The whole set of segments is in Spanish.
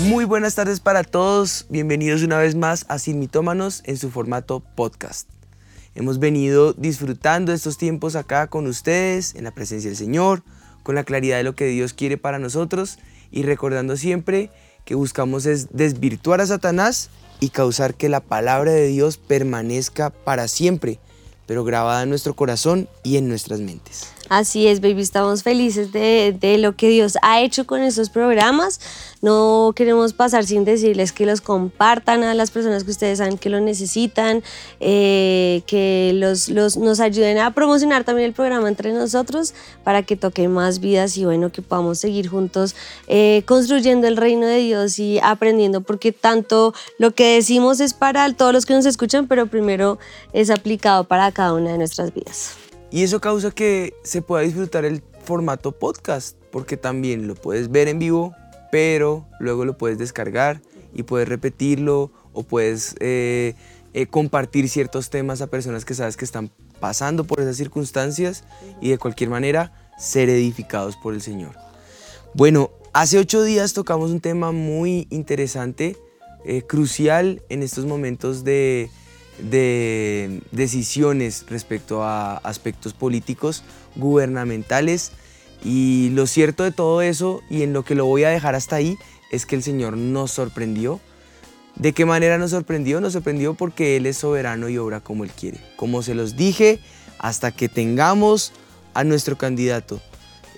Muy buenas tardes para todos, bienvenidos una vez más a Sin Mitómanos en su formato podcast. Hemos venido disfrutando estos tiempos acá con ustedes, en la presencia del Señor, con la claridad de lo que Dios quiere para nosotros y recordando siempre que buscamos es desvirtuar a Satanás y causar que la palabra de Dios permanezca para siempre, pero grabada en nuestro corazón y en nuestras mentes. Así es, baby, estamos felices de, de, lo que Dios ha hecho con estos programas. No queremos pasar sin decirles que los compartan a las personas que ustedes saben que lo necesitan, eh, que los, los, nos ayuden a promocionar también el programa entre nosotros para que toque más vidas y bueno, que podamos seguir juntos eh, construyendo el reino de Dios y aprendiendo, porque tanto lo que decimos es para todos los que nos escuchan, pero primero es aplicado para cada una de nuestras vidas. Y eso causa que se pueda disfrutar el formato podcast, porque también lo puedes ver en vivo, pero luego lo puedes descargar y puedes repetirlo o puedes eh, eh, compartir ciertos temas a personas que sabes que están pasando por esas circunstancias y de cualquier manera ser edificados por el Señor. Bueno, hace ocho días tocamos un tema muy interesante, eh, crucial en estos momentos de, de decisiones respecto a aspectos políticos, gubernamentales. Y lo cierto de todo eso, y en lo que lo voy a dejar hasta ahí, es que el Señor nos sorprendió. ¿De qué manera nos sorprendió? Nos sorprendió porque Él es soberano y obra como Él quiere. Como se los dije, hasta que tengamos a nuestro candidato,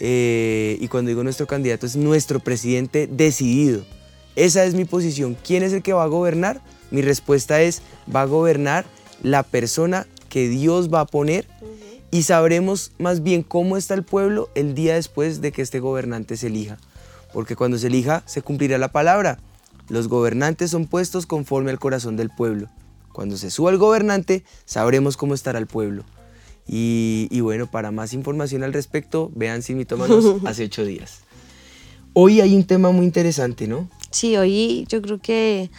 eh, y cuando digo nuestro candidato es nuestro presidente decidido. Esa es mi posición. ¿Quién es el que va a gobernar? Mi respuesta es, va a gobernar la persona que Dios va a poner y sabremos más bien cómo está el pueblo el día después de que este gobernante se elija. Porque cuando se elija se cumplirá la palabra. Los gobernantes son puestos conforme al corazón del pueblo. Cuando se suba el gobernante sabremos cómo estará el pueblo. Y, y bueno, para más información al respecto, vean Sin Mitómanos hace ocho días. Hoy hay un tema muy interesante, ¿no? Sí, hoy yo creo que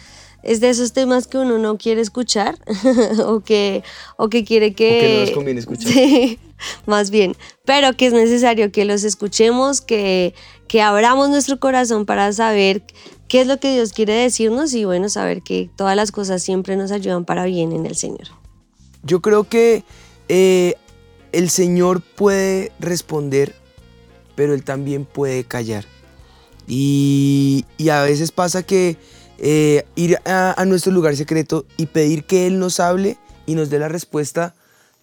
es de esos temas que uno no quiere escuchar o, que, o que quiere que... O que no nos conviene escuchar. Sí, más bien, pero que es necesario que los escuchemos, que, que abramos nuestro corazón para saber qué es lo que Dios quiere decirnos y bueno, saber que todas las cosas siempre nos ayudan para bien en el Señor. Yo creo que eh, el Señor puede responder, pero Él también puede callar. Y, y a veces pasa que eh, ir a, nuestro lugar secreto y pedir que Él nos hable y nos dé la respuesta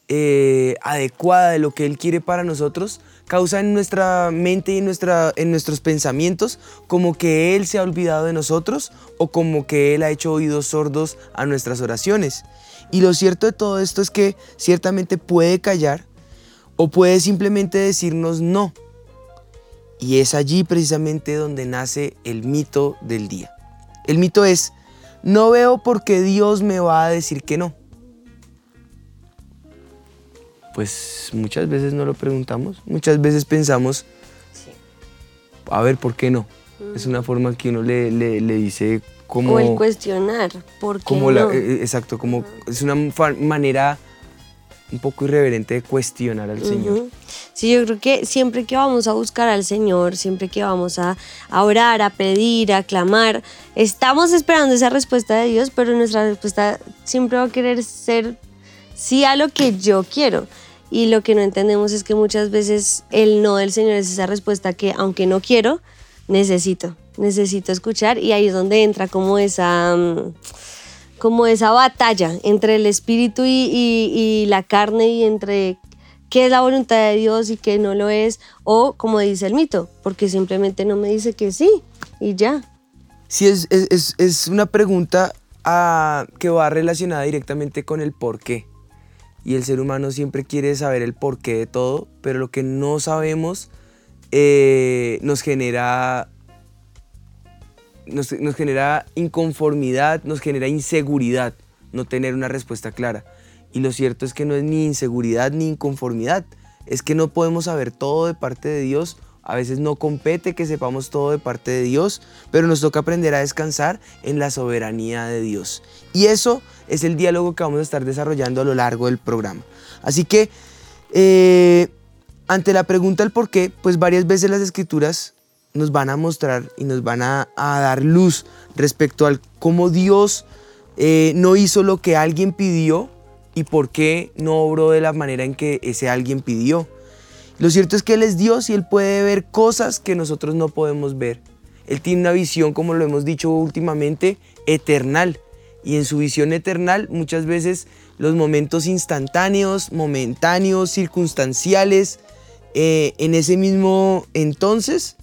eh, adecuada de lo que Él quiere para nosotros, causa en nuestra mente y nuestra, en nuestros pensamientos como que Él se ha olvidado de nosotros o como que Él ha hecho oídos sordos a nuestras oraciones. Y lo cierto de todo esto es que ciertamente puede callar o puede simplemente decirnos no. Y es allí precisamente donde nace el mito del día. El mito es, no veo por qué Dios me va a decir que no. Pues muchas veces no lo preguntamos, muchas veces pensamos, a ver, ¿por qué no? Es una forma que uno le, le, le dice como... O el cuestionar, ¿por qué como no? la, eh, exacto, como es una manera un poco irreverente de cuestionar al Señor. Sí, yo creo que siempre que vamos a buscar al Señor, siempre que vamos a, orar, a pedir, a clamar, estamos esperando esa respuesta de Dios, pero nuestra respuesta siempre va a querer ser sí a lo que yo quiero. Y lo que no entendemos es que muchas veces el no del Señor es esa respuesta que, aunque no quiero, necesito, necesito escuchar. Y ahí es donde entra como esa... Um, como esa batalla entre el espíritu y, la carne y entre qué es la voluntad de Dios y qué no lo es, o como dice el mito, porque simplemente no me dice que sí y ya. Sí, es, es, es una pregunta que va relacionada directamente con el por qué. Y el ser humano siempre quiere saber el porqué de todo, pero lo que no sabemos eh, nos genera nos, nos, genera inconformidad, nos genera inseguridad no tener una respuesta clara. Y lo cierto es que no es ni inseguridad ni inconformidad, es que no podemos saber todo de parte de Dios A veces no compete que sepamos todo de parte de Dios, pero nos toca aprender a descansar en la soberanía de Dios. Y eso es el diálogo que vamos a estar desarrollando a lo largo del programa. Así que, eh, ante la pregunta del por qué, pues varias veces las escrituras nos van a mostrar y nos van a, dar luz respecto al cómo Dios eh, no hizo lo que alguien pidió y por qué no obró de la manera en que ese alguien pidió. Lo cierto es que Él es Dios y Él puede ver cosas que nosotros no podemos ver. Él tiene una visión, como lo hemos dicho últimamente, eternal. Y en su visión eternal muchas veces los momentos instantáneos, momentáneos, circunstanciales, eh, en ese mismo entonces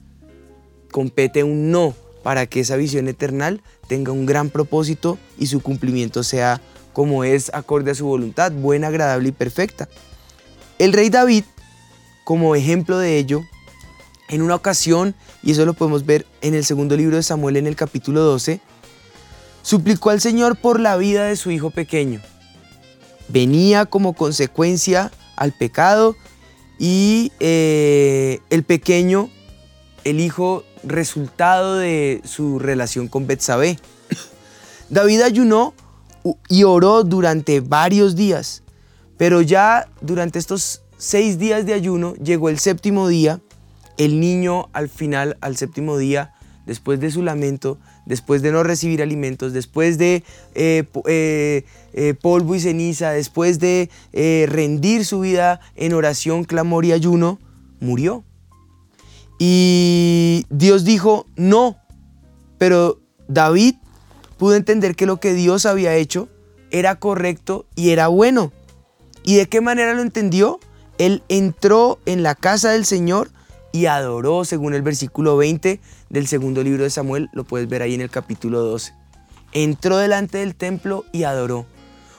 compete un no para que esa visión eternal tenga un gran propósito y su cumplimiento sea como es acorde a su voluntad, buena, agradable y perfecta. El rey David, como ejemplo de ello, en una ocasión, y eso lo podemos ver en el segundo libro de Samuel en el capítulo 12, suplicó al Señor por la vida de su hijo pequeño. Venía como consecuencia al pecado y eh, el pequeño, el hijo resultado de su relación con Betsabé. David ayunó y oró durante varios días, pero ya durante estos seis días de ayuno llegó el séptimo día, el niño al final, al séptimo día, después de su lamento, después de no recibir alimentos, después de eh, eh, eh, polvo y ceniza, después de rendir su vida en oración, clamor y ayuno, murió. Y Dios dijo, no, pero David pudo entender que lo que Dios había hecho era correcto y era bueno. ¿Y de qué manera lo entendió? Él entró en la casa del Señor y adoró, según el versículo 20 del segundo libro de Samuel, lo puedes ver ahí en el capítulo 12. Entró delante del templo y adoró.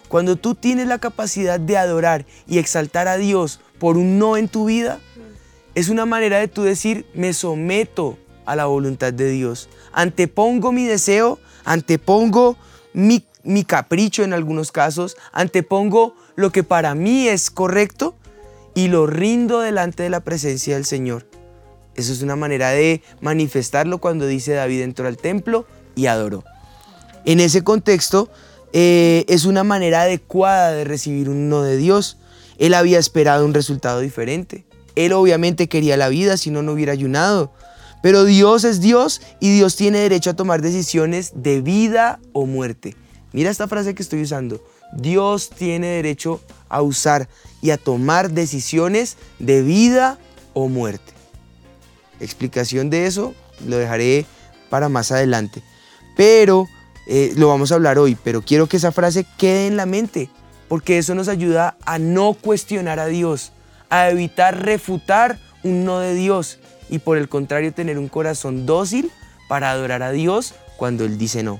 Cuando tú tienes la capacidad de adorar y exaltar a Dios por un no en tu vida, es una manera de tú decir, me someto a la voluntad de Dios. Antepongo mi deseo, antepongo mi, mi capricho en algunos casos, antepongo lo que para mí es correcto y lo rindo delante de la presencia del Señor. Eso es una manera de manifestarlo cuando dice David entró al templo y adoró. En ese contexto eh, es una manera adecuada de recibir un no de Dios. Él había esperado un resultado diferente. Él obviamente quería la vida, si no, no hubiera ayunado. Pero Dios es Dios y Dios tiene derecho a tomar decisiones de vida o muerte. Mira esta frase que estoy usando. Dios tiene derecho a usar y a tomar decisiones de vida o muerte. Explicación de eso lo dejaré para más adelante. Pero eh, lo vamos a hablar hoy, pero quiero que esa frase quede en la mente, porque eso nos ayuda a no cuestionar a Dios, a evitar refutar un no de Dios y por el contrario tener un corazón dócil para adorar a Dios cuando Él dice no.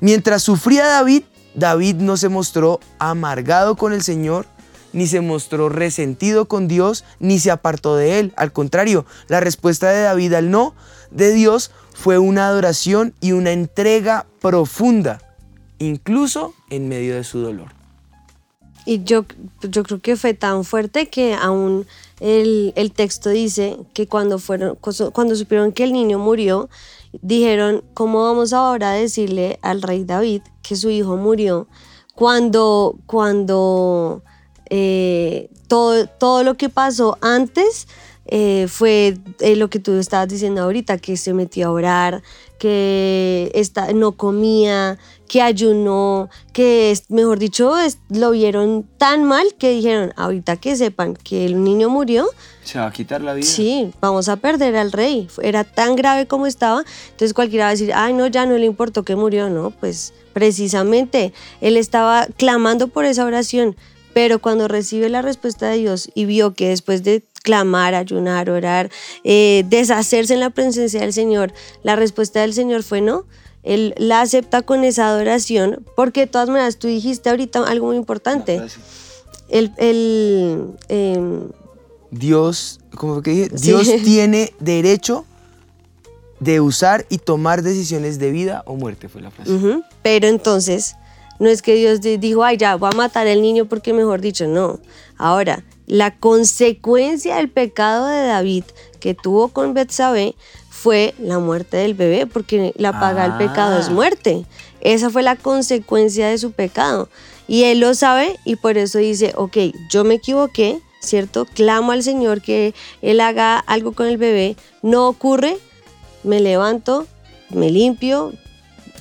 Mientras sufría David, David no se mostró amargado con el Señor, ni se mostró resentido con Dios, ni se apartó de Él. Al contrario, la respuesta de David al no de Dios fue una adoración y una entrega profunda, incluso en medio de su dolor. Y yo, yo creo que fue tan fuerte que aún el, el, texto dice que cuando, fueron, cuando supieron que el niño murió, dijeron, ¿cómo vamos ahora a decirle al rey David que su hijo murió? Cuando, cuando eh, todo, todo lo que pasó antes eh, fue eh, lo que tú estabas diciendo ahorita, que se metió a orar, que no comía, que ayunó, que mejor dicho lo vieron tan mal que dijeron, ahorita que sepan que el niño murió, se va a quitar la vida. Sí, vamos a perder al rey. Era tan grave como estaba, entonces cualquiera va a decir, ay no, ya no le importó que murió, no, pues precisamente él estaba clamando por esa oración, pero cuando recibe la respuesta de Dios y vio que después de clamar, ayunar, orar, eh, deshacerse en la presencia del Señor, la respuesta del Señor fue no. Él la acepta con esa adoración, porque de todas maneras tú dijiste ahorita algo muy importante. El, em, Dios, como que dije, Dios tiene derecho de usar y tomar decisiones de vida o muerte, fue la frase. Pero entonces, no es que Dios dijo, ay, ya, voy a matar al niño porque mejor dicho, no. Ahora, la consecuencia del pecado de David, que tuvo con Betsabé fue la muerte del bebé, porque la paga del pecado es Ah. muerte. Esa fue la consecuencia de su pecado. Y él lo sabe y por eso dice, ok, yo me equivoqué, ¿cierto? Clamo al Señor que Él haga algo con el bebé. No ocurre, me levanto, me limpio,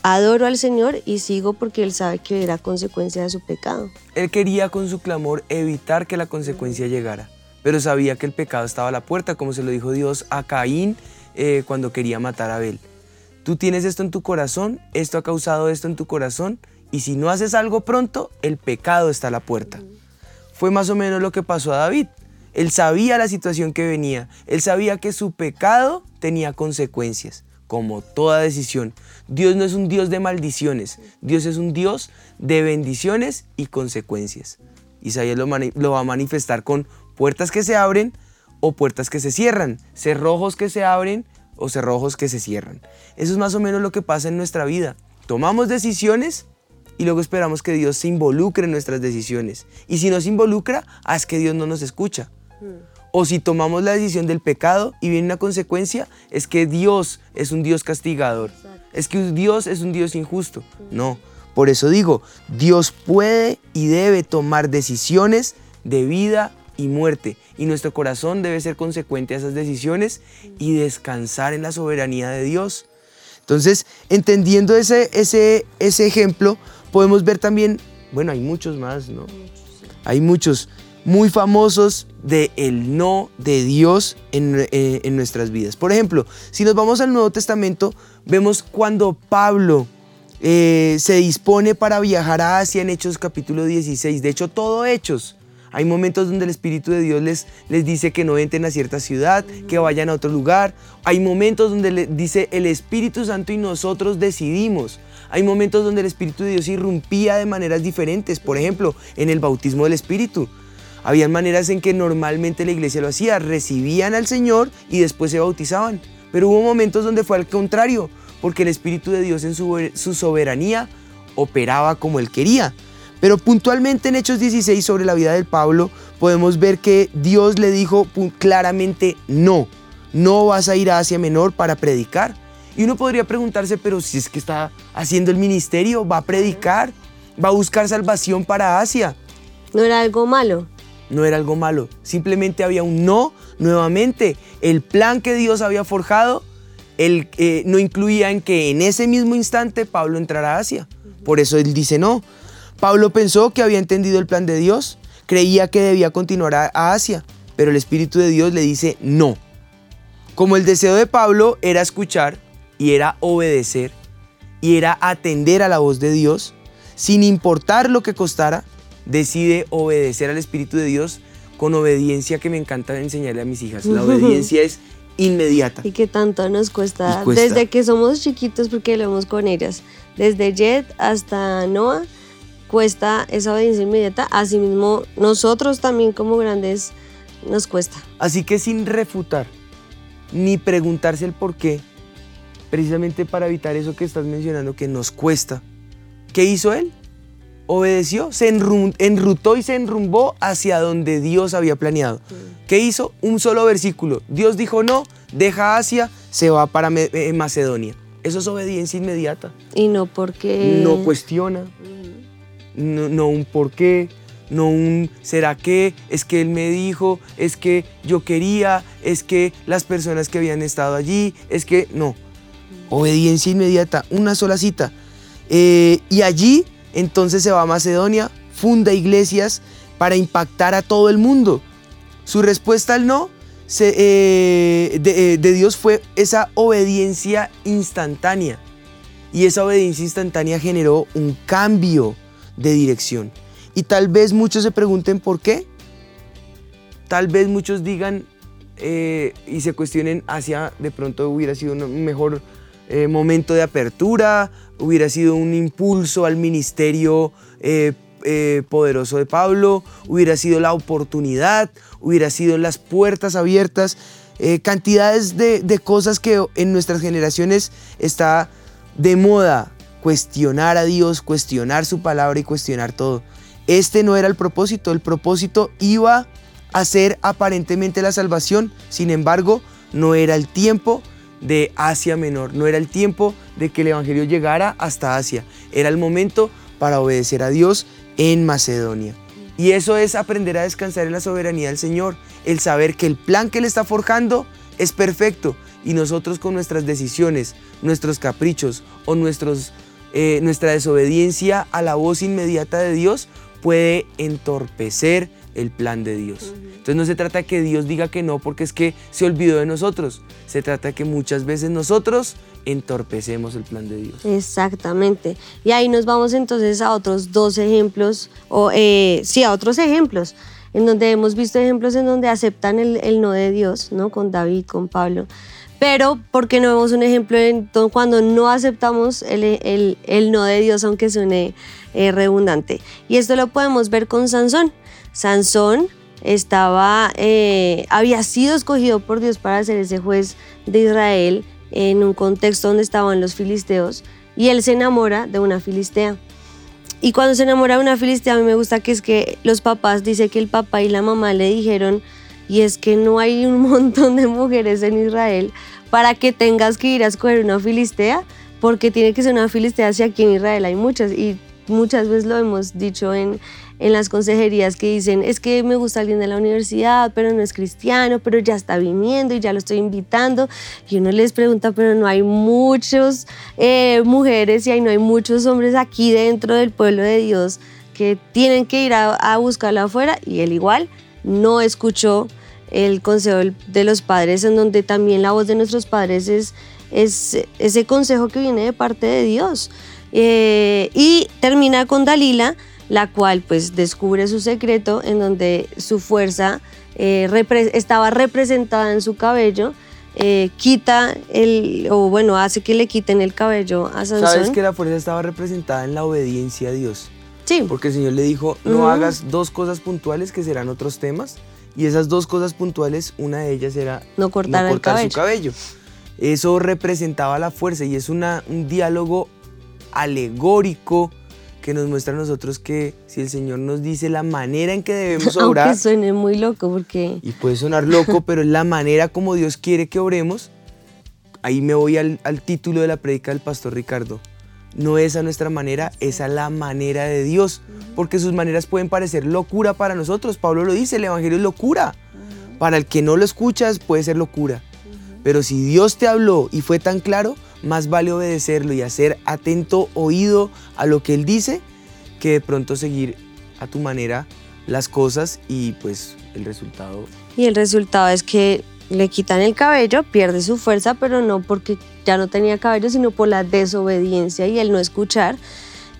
adoro al Señor y sigo porque Él sabe que era consecuencia de su pecado. Él quería con su clamor evitar que la consecuencia llegara, pero sabía que el pecado estaba a la puerta, como se lo dijo Dios a Caín eh, cuando quería matar a Abel. Tú tienes esto en tu corazón, esto ha causado esto en tu corazón, y si no haces algo pronto, el pecado está a la puerta. Fue más o menos lo que pasó a David. Él sabía la situación que venía, él sabía que su pecado tenía consecuencias, como toda decisión. Dios no es un Dios de maldiciones, Dios es un Dios de bendiciones y consecuencias. Isaías lo, lo va a manifestar con puertas que se abren o puertas que se cierran, cerrojos que se abren o cerrojos que se cierran. Eso es más o menos lo que pasa en nuestra vida. Tomamos decisiones y luego esperamos que Dios se involucre en nuestras decisiones. Y si no se involucra, es que Dios no nos escucha. O si tomamos la decisión del pecado y viene una consecuencia, es que Dios es un Dios castigador. Es que Dios es un Dios injusto. No. Por eso digo, Dios puede y debe tomar decisiones de vida y muerte. Y nuestro corazón debe ser consecuente a esas decisiones y descansar en la soberanía de Dios. Entonces, entendiendo ese, ese, ese ejemplo, podemos ver también, bueno, hay muchos más, ¿no? Hay muchos muy famosos de el no de Dios en, eh, en nuestras vidas. Por ejemplo, si nos vamos al Nuevo Testamento, vemos cuando Pablo eh, se dispone para viajar a Asia en Hechos capítulo 16. De hecho, todo Hechos. Hay momentos donde el Espíritu de Dios les, les dice que no entren a cierta ciudad, que vayan a otro lugar. Hay momentos donde le dice el Espíritu Santo y nosotros decidimos. Hay momentos donde el Espíritu de Dios irrumpía de maneras diferentes. Por ejemplo, en el bautismo del Espíritu. Habían maneras en que normalmente la iglesia lo hacía. Recibían al Señor y después se bautizaban. Pero hubo momentos donde fue al contrario, porque el Espíritu de Dios en su, su soberanía operaba como él quería. Pero puntualmente en Hechos 16 sobre la vida del Pablo podemos ver que Dios le dijo claramente no, no vas a ir a Asia Menor para predicar. Y uno podría preguntarse, pero si es que está haciendo el ministerio, va a predicar, va a buscar salvación para Asia. No era algo malo. No era algo malo, simplemente había un no nuevamente. El plan que Dios había forjado él, eh, no incluía en que en ese mismo instante Pablo entrara a Asia. Por eso él dice no. Pablo pensó que había entendido el plan de Dios, creía que debía continuar a, a Asia, pero el Espíritu de Dios le dice no. Como el deseo de Pablo era escuchar y era obedecer y era atender a la voz de Dios, sin importar lo que costara, decide obedecer al Espíritu de Dios con obediencia que me encanta enseñarle a mis hijas. La obediencia es inmediata. Y que tanto nos cuesta, desde que somos chiquitos, porque lo vemos con ellas, desde Jet hasta Noah, cuesta esa obediencia inmediata. Asimismo, nosotros también como grandes nos cuesta. Así que sin refutar ni preguntarse el por qué, precisamente para evitar eso que estás mencionando que nos cuesta, ¿qué hizo él? Obedeció, se enrutó y se enrumbó hacia donde Dios había planeado. ¿Qué hizo? Un solo versículo. Dios dijo no, deja Asia, se va para eh, Macedonia. Eso es obediencia inmediata. Y no porque... No cuestiona, no, no un por qué, no un será que, es que él me dijo, es que yo quería, es que las personas que habían estado allí, es que no. Obediencia inmediata, una sola cita. Eh, y allí entonces se va a Macedonia, funda iglesias para impactar a todo el mundo. Su respuesta al no eh, de, eh, de Dios fue esa obediencia instantánea. Y esa obediencia instantánea generó un cambio de dirección. Y tal vez muchos se pregunten por qué. Tal vez muchos digan eh, y se cuestionen hacia de pronto hubiera sido un mejor momento de apertura, hubiera sido un impulso al ministerio eh, eh, poderoso de Pablo, hubiera sido la oportunidad, hubiera sido las puertas abiertas, eh, cantidades de, de cosas que en nuestras generaciones está de moda cuestionar a Dios, cuestionar su palabra y cuestionar todo. Este no era el propósito, el propósito iba a ser aparentemente la salvación, sin embargo, no era el tiempo de Asia Menor, no era el tiempo de que el Evangelio llegara hasta Asia, era el momento para obedecer a Dios en Macedonia. Y eso es aprender a descansar en la soberanía del Señor, el saber que el plan que Él está forjando es perfecto. Y nosotros con nuestras decisiones, nuestros caprichos o nuestros, eh, nuestra desobediencia a la voz inmediata de Dios puede entorpecer el plan de Dios. Entonces no se trata que Dios diga que no porque es que se olvidó de nosotros. Se trata que muchas veces nosotros entorpecemos el plan de Dios. Exactamente. Y ahí nos vamos entonces a otros dos ejemplos, o eh, sí, a otros ejemplos, en donde hemos visto ejemplos en donde aceptan el, no de Dios, ¿no? Con David, con Pablo. Pero, ¿por qué no vemos un ejemplo en, cuando no aceptamos el, el, no de Dios, aunque suene eh, redundante? Y esto lo podemos ver con Sansón. Sansón estaba, eh, había sido escogido por Dios para ser ese juez de Israel en un contexto donde estaban los filisteos y él se enamora de una filistea. Y cuando se enamora de una filistea, a mí me gusta que es que los papás, dice que el papá y la mamá le dijeron, y es que no hay un montón de mujeres en Israel para que tengas que ir a escoger una filistea, porque tiene que ser una filistea si aquí en Israel hay muchas. Y muchas veces lo hemos dicho en, en las consejerías que dicen, es que me gusta alguien de la universidad, pero no es cristiano, pero ya está viniendo y ya lo estoy invitando. Y uno les pregunta, pero no hay muchas eh, mujeres y no hay muchos hombres aquí dentro del pueblo de Dios que tienen que ir a, a buscarla afuera y él igual no escuchó el consejo de los padres, en donde también la voz de nuestros padres es, es ese consejo que viene de parte de Dios. Eh, y termina con Dalila, la cual pues descubre su secreto en donde su fuerza eh, estaba representada en su cabello, eh, quita el, o bueno, hace que le quiten el cabello a Sansón. ¿Sabes que la fuerza estaba representada en la obediencia a Dios? Sí. Porque el Señor le dijo, no hagas dos cosas puntuales que serán otros temas, y esas dos cosas puntuales, una de ellas era no cortar, su cabello. Eso representaba la fuerza y es una, un diálogo alegórico que nos muestra a nosotros que si el Señor nos dice la manera en que debemos obrar. Aunque suene muy loco porque... Y puede sonar loco, pero es la manera como Dios quiere que obremos. Ahí me voy al, al título de la predica del pastor Ricardo. No es a nuestra manera, es a la manera de Dios. Porque sus maneras pueden parecer locura para nosotros. Pablo lo dice, el Evangelio es locura. Para el que no lo escuchas puede ser locura. Pero si Dios te habló y fue tan claro, más vale obedecerlo y hacer atento oído a lo que Él dice que de pronto seguir a tu manera las cosas y pues el resultado. Y el resultado es que le quitan el cabello, pierde su fuerza, pero no porque ya no tenía cabello, sino por la desobediencia y el no escuchar.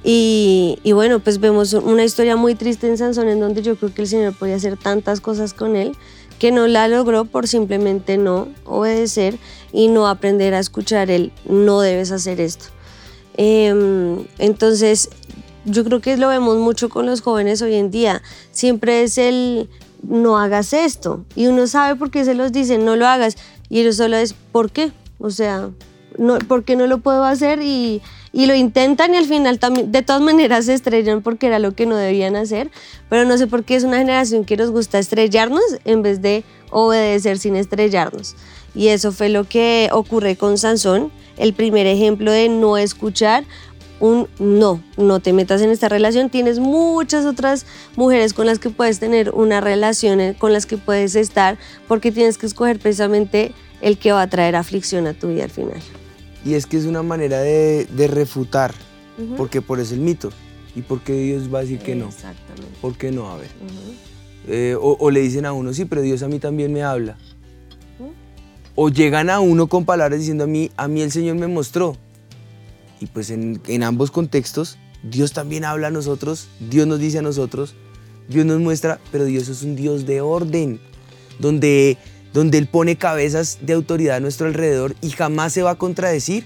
Y, bueno, pues vemos una historia muy triste en Sansón en donde yo creo que el Señor podía hacer tantas cosas con él que no la logró por simplemente no obedecer y no aprender a escuchar el no debes hacer esto. Em, entonces, yo creo que lo vemos mucho con los jóvenes hoy en día. Siempre es el no hagas esto. Y uno sabe por qué se los dicen, no lo hagas. Y ellos solo es, ¿por qué? O sea, no, ¿por qué no lo puedo hacer? Y, y lo intentan y al final también, de todas maneras se estrellan porque era lo que no debían hacer, pero no sé por qué es una generación que nos gusta estrellarnos en vez de obedecer sin estrellarnos. Y eso fue lo que ocurre con Sansón, el primer ejemplo de no escuchar un no, no te metas en esta relación. Tienes muchas otras mujeres con las que puedes tener una relación, eh, con las que puedes estar, porque tienes que escoger precisamente el que va a traer aflicción a tu vida al final. Y es que es una manera de, refutar, porque por eso el mito. ¿Y por qué Dios va a decir que no? Exactamente. ¿Por qué no? A ver. Eh, o, le dicen a uno, sí, pero Dios a mí también me habla. O llegan a uno con palabras diciendo a mí, a mí el Señor me mostró. Y pues en, en ambos contextos, Dios también habla a nosotros, Dios nos dice a nosotros, Dios nos muestra, pero Dios es un Dios de orden, donde donde Él pone cabezas de autoridad a nuestro alrededor y jamás se va a contradecir.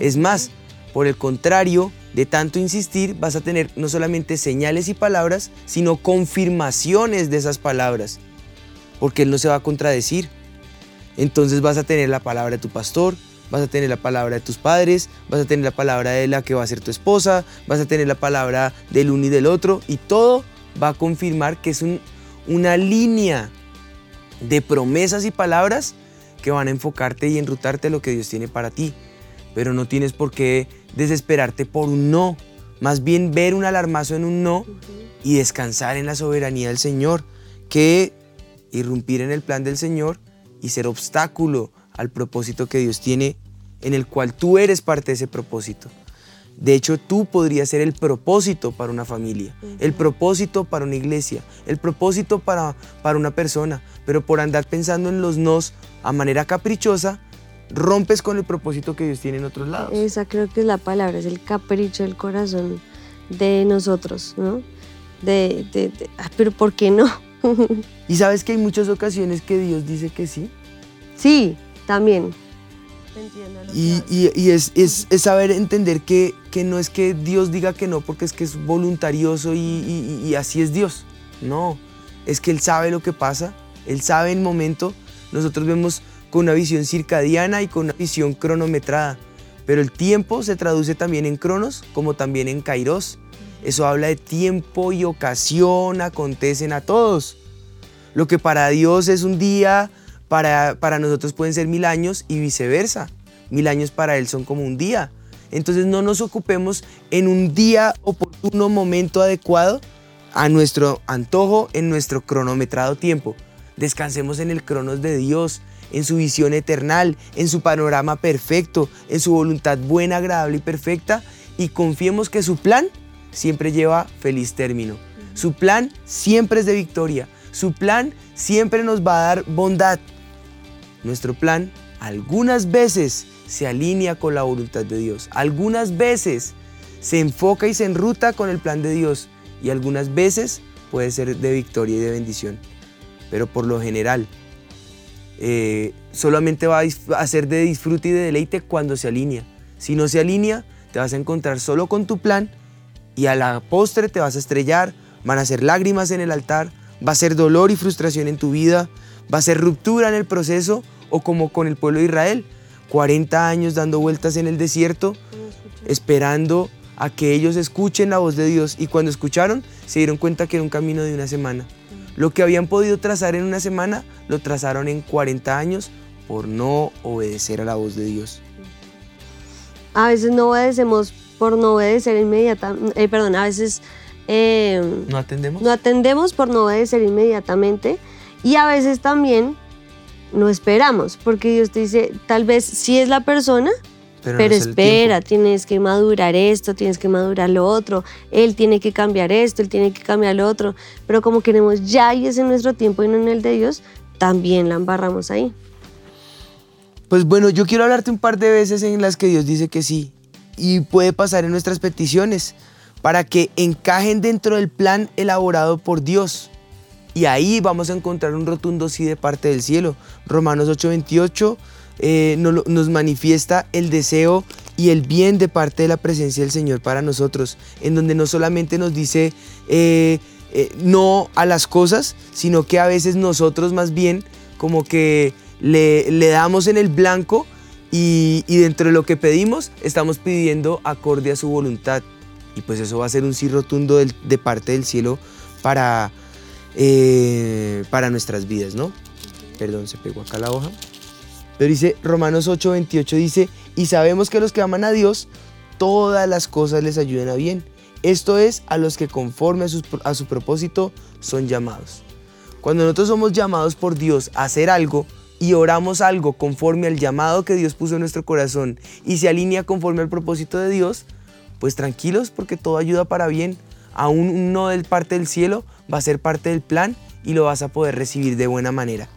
Es más, por el contrario, de tanto insistir, vas a tener no solamente señales y palabras, sino confirmaciones de esas palabras, porque Él no se va a contradecir. Entonces vas a tener la palabra de tu pastor, vas a tener la palabra de tus padres, vas a tener la palabra de la que va a ser tu esposa, vas a tener la palabra del uno y del otro, y todo va a confirmar que es una línea de promesas y palabras que van a enfocarte y enrutarte lo que Dios tiene para ti. Pero no tienes por qué desesperarte por un no. Más bien ver un alarmazo en un no y descansar en la soberanía del Señor, que irrumpir en el plan del Señor y ser obstáculo al propósito que Dios tiene, en el cual tú eres parte de ese propósito. De hecho, tú podrías ser el propósito para una familia, el propósito para una iglesia, el propósito para, para una persona, pero por andar pensando en los nos a manera caprichosa, rompes con el propósito que Dios tiene en otros lados. Esa creo que es la palabra, es el capricho del corazón de nosotros, ¿no? De, de, ah, pero ¿por qué no? ¿Y sabes que hay muchas ocasiones que Dios dice que sí? Sí, también. Y, y, es, es, es, saber entender que, que, no es que Dios diga que no porque es que es voluntarioso y, y, así es Dios. No, es que Él sabe lo que pasa, Él sabe el momento. Nosotros vemos con una visión circadiana y con una visión cronometrada. Pero el tiempo se traduce también en cronos como también en kairos. Eso habla de tiempo y ocasión, acontecen a todos. Lo que para Dios es un día, para, para nosotros pueden ser mil años y viceversa. Mil años para Él son como un día. Entonces no nos ocupemos en un día oportuno, momento adecuado a nuestro antojo, en nuestro cronometrado tiempo. Descansemos en el cronos de Dios, en su visión eternal, en su panorama perfecto, en su voluntad buena, agradable y perfecta, y confiemos que su plan siempre lleva feliz término. Su plan siempre es de victoria. Su plan siempre nos va a dar bondad. Nuestro plan algunas veces se alinea con la voluntad de Dios. Algunas veces se enfoca y se enruta con el plan de Dios. Y algunas veces puede ser de victoria y de bendición. Pero por lo general, eh, solamente va a ser de disfrute y de deleite cuando se alinea. Si no se alinea, te vas a encontrar solo con tu plan y a la postre te vas a estrellar, van a ser lágrimas en el altar, va a ser dolor y frustración en tu vida, va a ser ruptura en el proceso o como con el pueblo de Israel, 40 años dando vueltas en el desierto, esperando a que ellos escuchen la voz de Dios y cuando escucharon se dieron cuenta que era un camino de una semana. Lo que habían podido trazar en una semana, lo trazaron en 40 años por no obedecer a la voz de Dios. A veces no obedecemos por no obedecer inmediatamente, eh, perdón, a veces... Eh, ¿No atendemos? No atendemos por no obedecer inmediatamente y a veces también no esperamos, porque Dios te dice, tal vez sí es la persona, pero, espera, tienes que madurar esto, tienes que madurar lo otro, él tiene que cambiar esto, él tiene que cambiar lo otro, pero como queremos ya y es en nuestro tiempo y no en el de Dios, también la embarramos ahí. Pues bueno, yo quiero hablarte un par de veces en las que Dios dice que sí y puede pasar en nuestras peticiones para que encajen dentro del plan elaborado por Dios. Y ahí vamos a encontrar un rotundo sí de parte del cielo. Romanos 8:28 eh, nos, manifiesta el deseo y el bien de parte de la presencia del Señor para nosotros, en donde no solamente nos dice eh, eh, no a las cosas, sino que a veces nosotros más bien como que le, damos en el blanco y, dentro de lo que pedimos estamos pidiendo acorde a su voluntad. Y pues eso va a ser un sí rotundo de parte del cielo para, para nuestras vidas, ¿no? Perdón, se pegó acá la hoja. Pero dice Romanos 8:28 dice, y sabemos que los que aman a Dios, todas las cosas les ayudan a bien. Esto es a los que conforme a su, propósito son llamados. Cuando nosotros somos llamados por Dios a hacer algo y oramos algo conforme al llamado que Dios puso en nuestro corazón y se alinea conforme al propósito de Dios, pues tranquilos porque todo ayuda para bien. Aún no del parte del cielo va a ser parte del plan y lo vas a poder recibir de buena manera.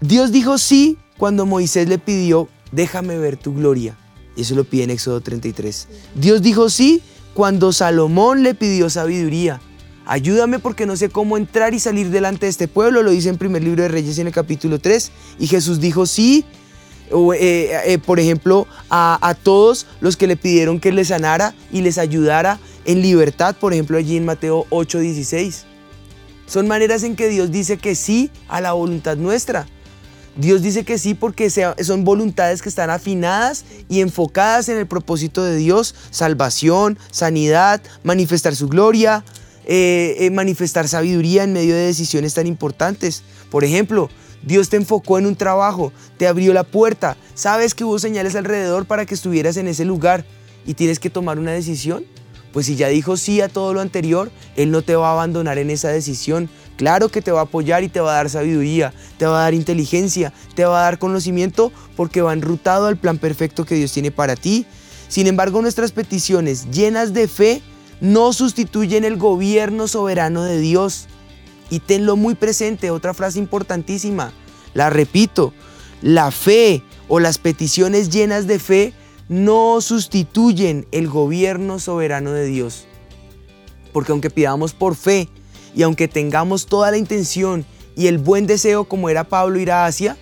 Dios dijo sí cuando Moisés le pidió, déjame ver tu gloria. Eso lo pide en Éxodo 33. Dios dijo sí cuando Salomón le pidió sabiduría. Ayúdame porque no sé cómo entrar y salir delante de este pueblo, lo dice en primer libro de Reyes en el capítulo 3. Y Jesús dijo sí, eh, eh, por ejemplo, a, a, todos los que le pidieron que les sanara y les ayudara en libertad, por ejemplo, allí en Mateo 8:16. Son maneras en que Dios dice que sí a la voluntad nuestra. Dios dice que sí porque son voluntades que están afinadas y enfocadas en el propósito de Dios, salvación, sanidad, manifestar su gloria, eh, eh, manifestar sabiduría en medio de decisiones tan importantes. Por ejemplo, Dios te enfocó en un trabajo, te abrió la puerta, sabes que hubo señales alrededor para que estuvieras en ese lugar y tienes que tomar una decisión. Pues si ya dijo sí a todo lo anterior, Él no te va a abandonar en esa decisión. Claro que te va a apoyar y te va a dar sabiduría, te va a dar inteligencia, te va a dar conocimiento porque va enrutado al plan perfecto que Dios tiene para ti. Sin embargo, nuestras peticiones llenas de fe no sustituyen el gobierno soberano de Dios. Y tenlo muy presente, otra frase importantísima, la repito, la fe o las peticiones llenas de fe no sustituyen el gobierno soberano de Dios. Porque aunque pidamos por fe y aunque tengamos toda la intención y el buen deseo como era Pablo ir a Asia,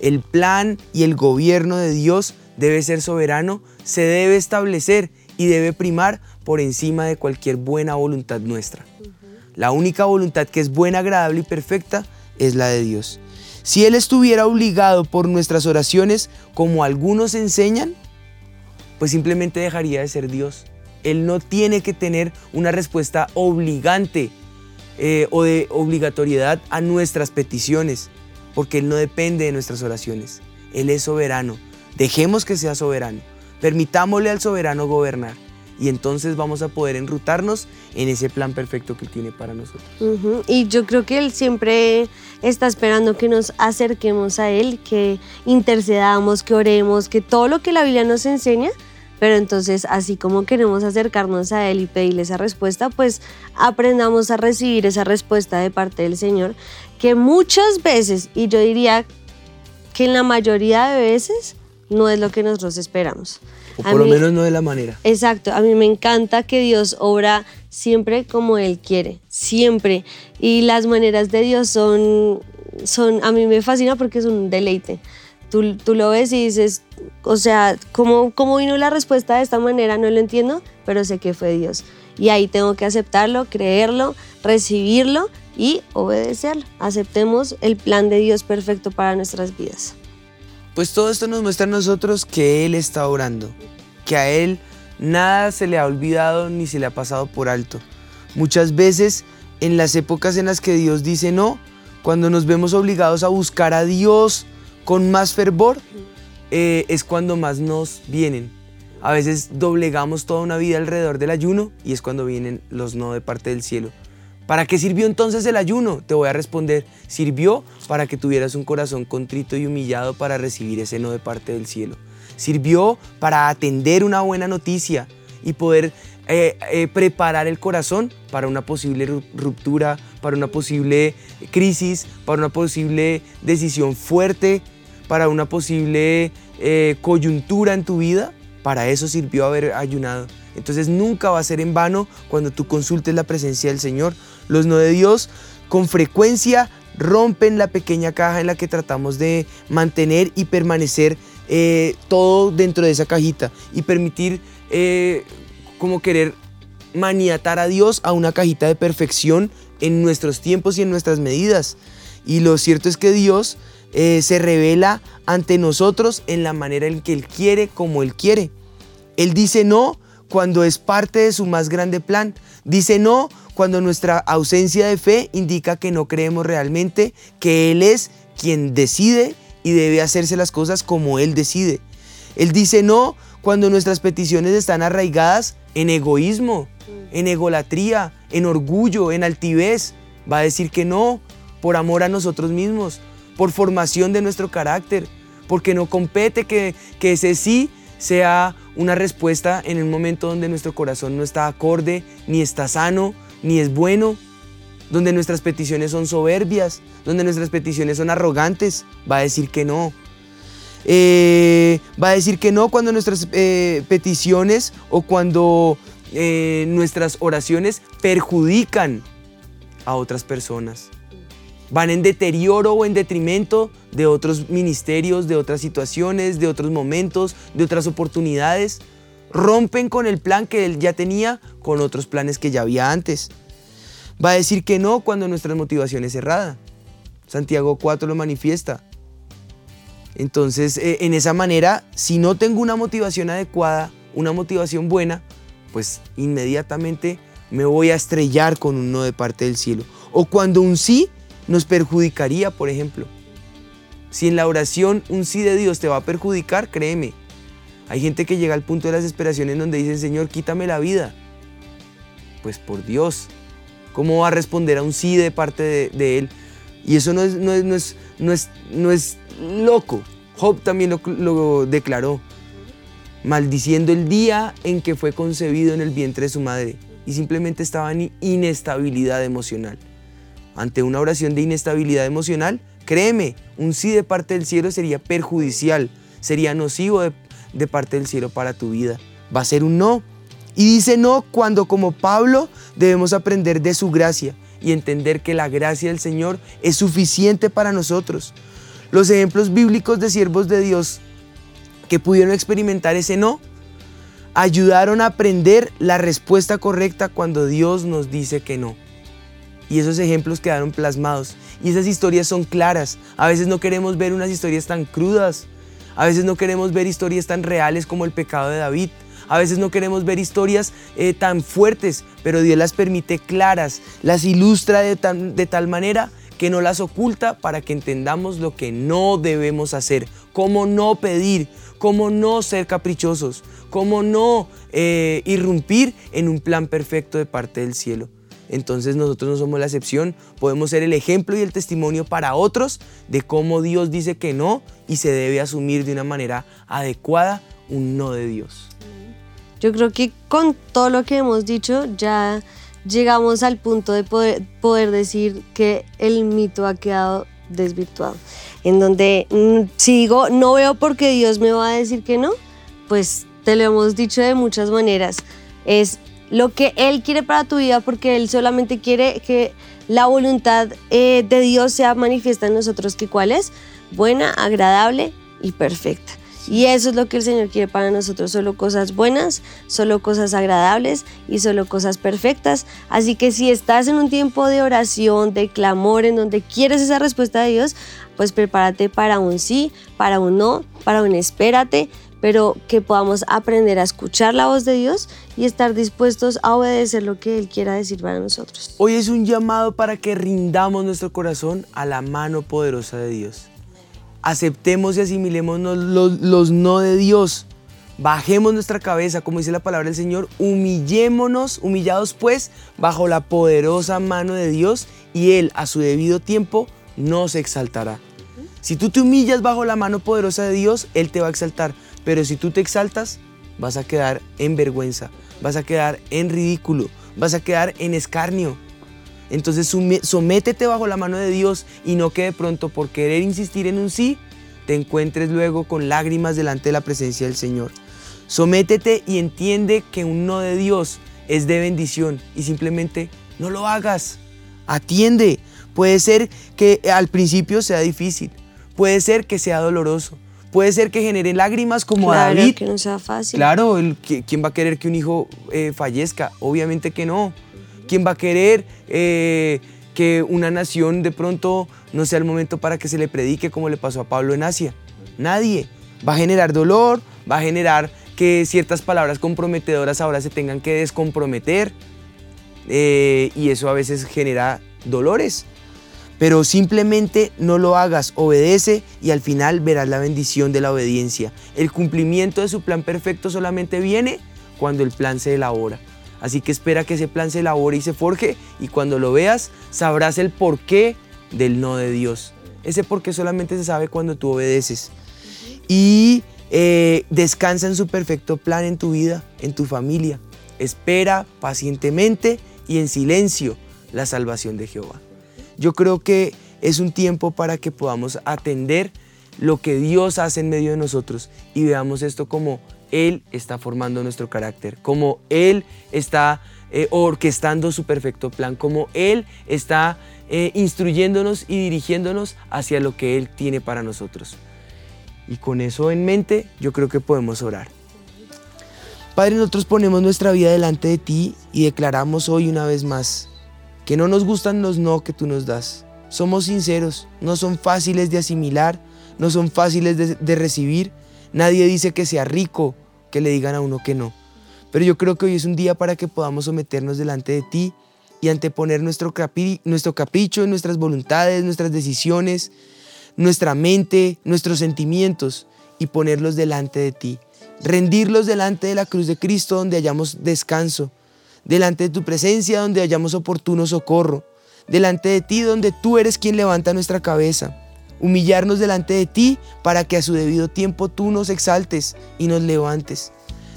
el plan y el gobierno de Dios debe ser soberano, se debe establecer y debe primar por encima de cualquier buena voluntad nuestra. La única voluntad que es buena, agradable y perfecta es la de Dios. Si Él estuviera obligado por nuestras oraciones, como algunos enseñan, pues simplemente dejaría de ser Dios. Él no tiene que tener una respuesta obligante eh, o de obligatoriedad a nuestras peticiones, porque Él no depende de nuestras oraciones. Él es soberano. Dejemos que sea soberano. Permitámosle al soberano gobernar y entonces vamos a poder enrutarnos en ese plan perfecto que tiene para nosotros. Y yo creo que Él siempre está esperando que nos acerquemos a Él, que intercedamos, que oremos, que todo lo que la Biblia nos enseña, pero entonces así como queremos acercarnos a Él y pedirle esa respuesta, pues aprendamos a recibir esa respuesta de parte del Señor, que muchas veces, y yo diría que en la mayoría de veces, no es lo que nosotros esperamos. O por lo menos no de la manera. Exacto, a mí me encanta que Dios obra siempre como Él quiere, siempre. Y las maneras de Dios son, son a mí me fascina porque es un deleite. Tú, tú lo ves y dices, o sea, ¿cómo, ¿cómo vino la respuesta de esta manera? No lo entiendo, pero sé que fue Dios. Y ahí tengo que aceptarlo, creerlo, recibirlo y obedecerlo. Aceptemos el plan de Dios perfecto para nuestras vidas. Pues todo esto nos muestra a nosotros que Él está orando, que a Él nada se le ha olvidado ni se le ha pasado por alto. Muchas veces en las épocas en las que Dios dice no, cuando nos vemos obligados a buscar a Dios con más fervor, eh, es cuando más nos vienen. A veces doblegamos toda una vida alrededor del ayuno y es cuando vienen los no de parte del cielo. ¿Para qué sirvió entonces el ayuno? Te voy a responder, sirvió para que tuvieras un corazón contrito y humillado para recibir ese no de parte del cielo. Sirvió para atender una buena noticia y poder eh, eh, preparar el corazón para una posible ruptura, para una posible crisis, para una posible decisión fuerte, para una posible eh, coyuntura en tu vida. Para eso sirvió haber ayunado. Entonces nunca va a ser en vano cuando tú consultes la presencia del Señor. Los no de Dios con frecuencia rompen la pequeña caja en la que tratamos de mantener y permanecer eh, todo dentro de esa cajita y permitir eh, como querer maniatar a Dios a una cajita de perfección en nuestros tiempos y en nuestras medidas. Y lo cierto es que Dios eh, se revela ante nosotros en la manera en que Él quiere, como Él quiere. Él dice no cuando es parte de su más grande plan. Dice no cuando nuestra ausencia de fe indica que no creemos realmente que Él es quien decide y debe hacerse las cosas como Él decide. Él dice no cuando nuestras peticiones están arraigadas en egoísmo, en egolatría, en orgullo, en altivez. Va a decir que no por amor a nosotros mismos, por formación de nuestro carácter, porque no compete que, que ese sí sea una respuesta en el momento donde nuestro corazón no está acorde, ni está sano, ni es bueno, donde nuestras peticiones son soberbias, donde nuestras peticiones son arrogantes, va a decir que no. Eh, va a decir que no cuando nuestras eh, peticiones o cuando eh, nuestras oraciones perjudican a otras personas van en deterioro o en detrimento de otros ministerios, de otras situaciones, de otros momentos, de otras oportunidades. Rompen con el plan que él ya tenía con otros planes que ya había antes. Va a decir que no cuando nuestra motivación es errada. Santiago 4 lo manifiesta. Entonces, eh, en esa manera, si no tengo una motivación adecuada, una motivación buena, pues inmediatamente me voy a estrellar con un no de parte del cielo. O cuando un sí nos perjudicaría, por ejemplo. Si en la oración un sí de Dios te va a perjudicar, créeme. Hay gente que llega al punto de la desesperación en donde dice, Señor, quítame la vida. Pues por Dios, ¿cómo va a responder a un sí de parte de, Él? Y eso no es, no es, no es, no es, no es loco. Job también lo, declaró, maldiciendo el día en que fue concebido en el vientre de su madre y simplemente estaba en inestabilidad emocional. Ante una oración de inestabilidad emocional, créeme, un sí de parte del cielo sería perjudicial, sería nocivo de, de parte del cielo para tu vida. Va a ser un no. Y dice no cuando como Pablo debemos aprender de su gracia y entender que la gracia del Señor es suficiente para nosotros. Los ejemplos bíblicos de siervos de Dios que pudieron experimentar ese no, ayudaron a aprender la respuesta correcta cuando Dios nos dice que no. Y esos ejemplos quedaron plasmados. Y esas historias son claras. A veces no queremos ver unas historias tan crudas. A veces no queremos ver historias tan reales como el pecado de David. A veces no queremos ver historias eh, tan fuertes, pero Dios las permite claras, las ilustra de, de tal manera que no las oculta para que entendamos lo que no debemos hacer, cómo no pedir, cómo no ser caprichosos, cómo no eh, irrumpir en un plan perfecto de parte del cielo. Entonces nosotros no somos la excepción, podemos ser el ejemplo y el testimonio para otros de cómo Dios dice que no y se debe asumir de una manera adecuada un no de Dios. Yo creo que con todo lo que hemos dicho ya llegamos al punto de poder, decir que el mito ha quedado desvirtuado. En donde mm, si digo, no veo por qué Dios me va a decir que no, pues te lo hemos dicho de muchas maneras. Es lo que Él quiere para tu vida porque Él solamente quiere que la voluntad eh, de Dios sea manifiesta en nosotros, que cuál es buena, agradable y perfecta. Y eso es lo que el Señor quiere para nosotros, solo cosas buenas, solo cosas agradables y solo cosas perfectas. Así que si estás en un tiempo de oración, de clamor, en donde quieres esa respuesta de Dios, pues prepárate para un sí, para un no, para un espérate, pero que podamos aprender a escuchar la voz de Dios y estar dispuestos a obedecer lo que Él quiera decir para nosotros. Hoy es un llamado para que rindamos nuestro corazón a la mano poderosa de Dios aceptemos y asimilemos los, no de Dios. Bajemos nuestra cabeza, como dice la palabra del Señor, humillémonos, humillados pues, bajo la poderosa mano de Dios y Él a su debido tiempo nos exaltará. Si tú te humillas bajo la mano poderosa de Dios, Él te va a exaltar. Pero si tú te exaltas, vas a quedar en vergüenza, vas a quedar en ridículo, vas a quedar en escarnio. Entonces sométete bajo la mano de Dios y no que de pronto por querer insistir en un sí, te encuentres luego con lágrimas delante de la presencia del Señor. Sométete y entiende que un no de Dios es de bendición y simplemente no lo hagas. Atiende. Puede ser que al principio sea difícil, puede ser que sea doloroso, puede ser que genere lágrimas como claro, David. que no sea fácil. Claro, ¿quién va a querer que un hijo eh, fallezca? Obviamente que no. ¿Quién va a querer eh, que una nación de pronto no sea el momento para que se le predique como le pasó a Pablo en Asia? Nadie. Va a generar dolor, va a generar que ciertas palabras comprometedoras ahora se tengan que descomprometer eh, y eso a veces genera dolores. Pero simplemente no lo hagas, obedece y al final verás la bendición de la obediencia. El cumplimiento de su plan perfecto solamente viene cuando el plan se elabora. Así que espera que ese plan se elabore y se forje y cuando lo veas sabrás el porqué del no de Dios. Ese porqué solamente se sabe cuando tú obedeces. Y eh, descansa en su perfecto plan en tu vida, en tu familia. Espera pacientemente y en silencio la salvación de Jehová. Yo creo que es un tiempo para que podamos atender lo que Dios hace en medio de nosotros y veamos esto como él está formando nuestro carácter, como Él está eh, orquestando su perfecto plan, como Él está eh, instruyéndonos y dirigiéndonos hacia lo que Él tiene para nosotros. Y con eso en mente, yo creo que podemos orar. Padre, nosotros ponemos nuestra vida delante de ti y declaramos hoy una vez más que no nos gustan los no que tú nos das. Somos sinceros, no son fáciles de asimilar, no son fáciles de recibir, Nadie dice que sea rico que le digan a uno que no. Pero yo creo que hoy es un día para que podamos someternos delante de ti y anteponer nuestro, capricho, nuestras voluntades, nuestras decisiones, nuestra mente, nuestros sentimientos y ponerlos delante de ti. Rendirlos delante de la cruz de Cristo donde hallamos descanso, delante de tu presencia donde hallamos oportuno socorro, delante de ti donde tú eres quien levanta nuestra cabeza. Humillarnos delante de ti para que a su debido tiempo tú nos exaltes y nos levantes.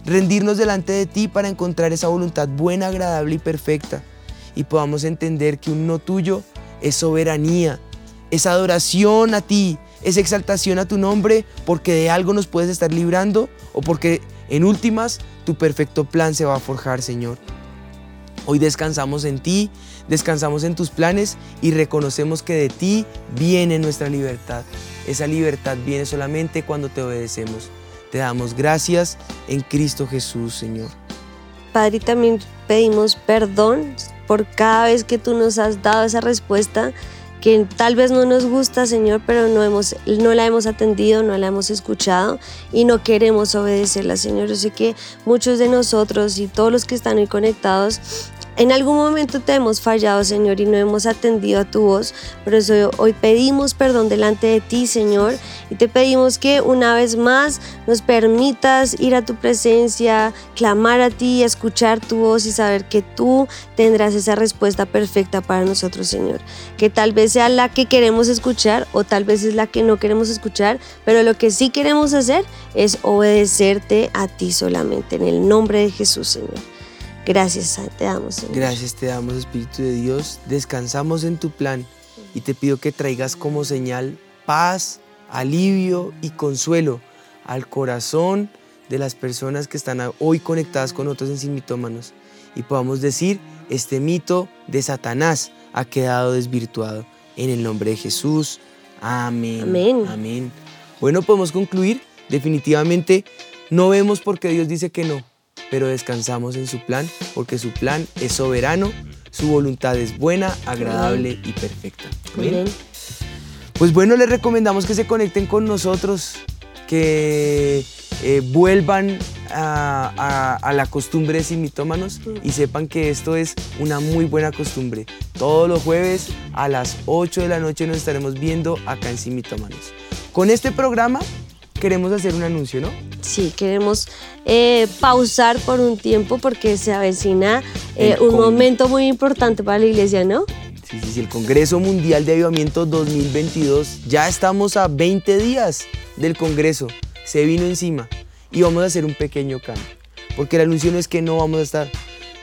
Rendirnos delante de ti para encontrar esa voluntad buena, agradable y perfecta. Y podamos entender que un no tuyo es soberanía, es adoración a ti, es exaltación a tu nombre porque de algo nos puedes estar librando o porque en últimas tu perfecto plan se va a forjar, Señor. Hoy descansamos en ti, descansamos en tus planes y reconocemos que de ti viene nuestra libertad. Esa libertad viene solamente cuando te obedecemos. Te damos gracias en Cristo Jesús, Señor. Padre, también pedimos perdón por cada vez que tú nos has dado esa respuesta que tal vez no nos gusta, Señor, pero no, hemos, no la hemos atendido, no la hemos escuchado y no queremos obedecerla, Señor. Yo sé que muchos de nosotros y todos los que están hoy conectados en algún momento te hemos fallado, Señor, y no hemos atendido a tu voz. Por eso hoy pedimos perdón delante de ti, Señor, y te pedimos que una vez más nos permitas ir a tu presencia, clamar a ti, escuchar tu voz y saber que tú tendrás esa respuesta perfecta para nosotros, Señor. Que tal vez sea la que queremos escuchar o tal vez es la que no queremos escuchar, pero lo que sí queremos hacer es obedecerte a ti solamente. En el nombre de Jesús, Señor. Gracias te damos, Señor. Gracias te damos, Espíritu de Dios. Descansamos en tu plan y te pido que traigas como señal paz, alivio y consuelo al corazón de las personas que están hoy conectadas con otros en Sin Mitómanos y podamos decir, este mito de Satanás ha quedado desvirtuado. En el nombre de Jesús. Amén. Amén. Amén. Bueno, podemos concluir. Definitivamente no vemos porque Dios dice que no pero descansamos en su plan porque su plan es soberano, su voluntad es buena, agradable y perfecta. Pues bueno, les recomendamos que se conecten con nosotros, que eh, vuelvan a, la costumbre de sin mitómanos y sepan que esto es una muy buena costumbre. Todos los jueves a las 8 de la noche nos estaremos viendo acá en Sin Mitómanos. Con este programa queremos hacer un anuncio, ¿no? Sí, queremos eh, pausar por un tiempo porque se avecina eh, un momento muy importante para la iglesia, ¿no? Sí, sí, sí, el Congreso Mundial de Avivamiento 2022. Ya estamos a 20 días del Congreso. Se vino encima y vamos a hacer un pequeño cambio. Porque el anuncio no es que no vamos a estar.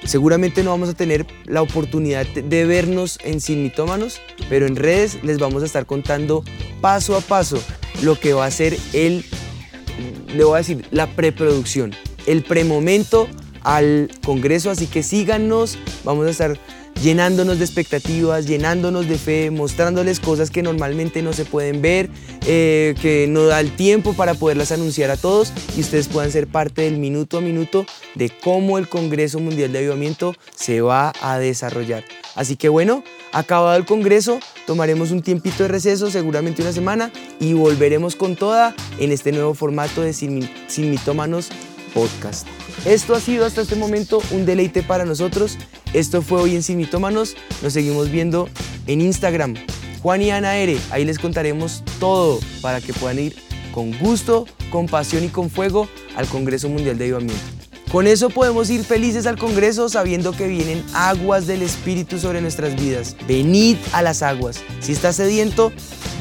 Seguramente no vamos a tener la oportunidad de vernos en Sin Mitómanos, pero en redes les vamos a estar contando paso a paso lo que va a ser el, le voy a decir, la preproducción, el premomento al Congreso, así que síganos, vamos a estar llenándonos de expectativas, llenándonos de fe, mostrándoles cosas que normalmente no se pueden ver, eh, que no da el tiempo para poderlas anunciar a todos y ustedes puedan ser parte del minuto a minuto de cómo el Congreso Mundial de Avivamiento se va a desarrollar. Así que bueno, acabado el Congreso, tomaremos un tiempito de receso, seguramente una semana, y volveremos con toda en este nuevo formato de Sin, Sin Mitómanos Podcast. Esto ha sido hasta este momento un deleite para nosotros. Esto fue hoy en Sin Mitómanos. Nos seguimos viendo en Instagram. Juan y Ana Ere, ahí les contaremos todo para que puedan ir con gusto, con pasión y con fuego al Congreso Mundial de Avivamiento. Con eso podemos ir felices al Congreso sabiendo que vienen aguas del Espíritu sobre nuestras vidas. Venid a las aguas. Si estás sediento,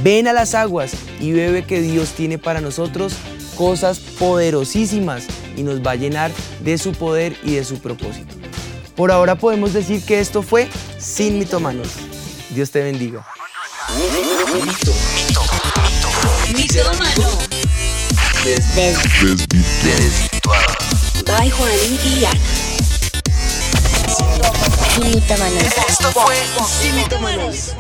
ven a las aguas y bebe que Dios tiene para nosotros cosas poderosísimas y nos va a llenar de su poder y de su propósito. Por ahora podemos decir que esto fue Sin Mitomanos. Dios te bendiga. Bye Juan y Ana. Sin Mitomanos. Esto fue Sin Mitomanos.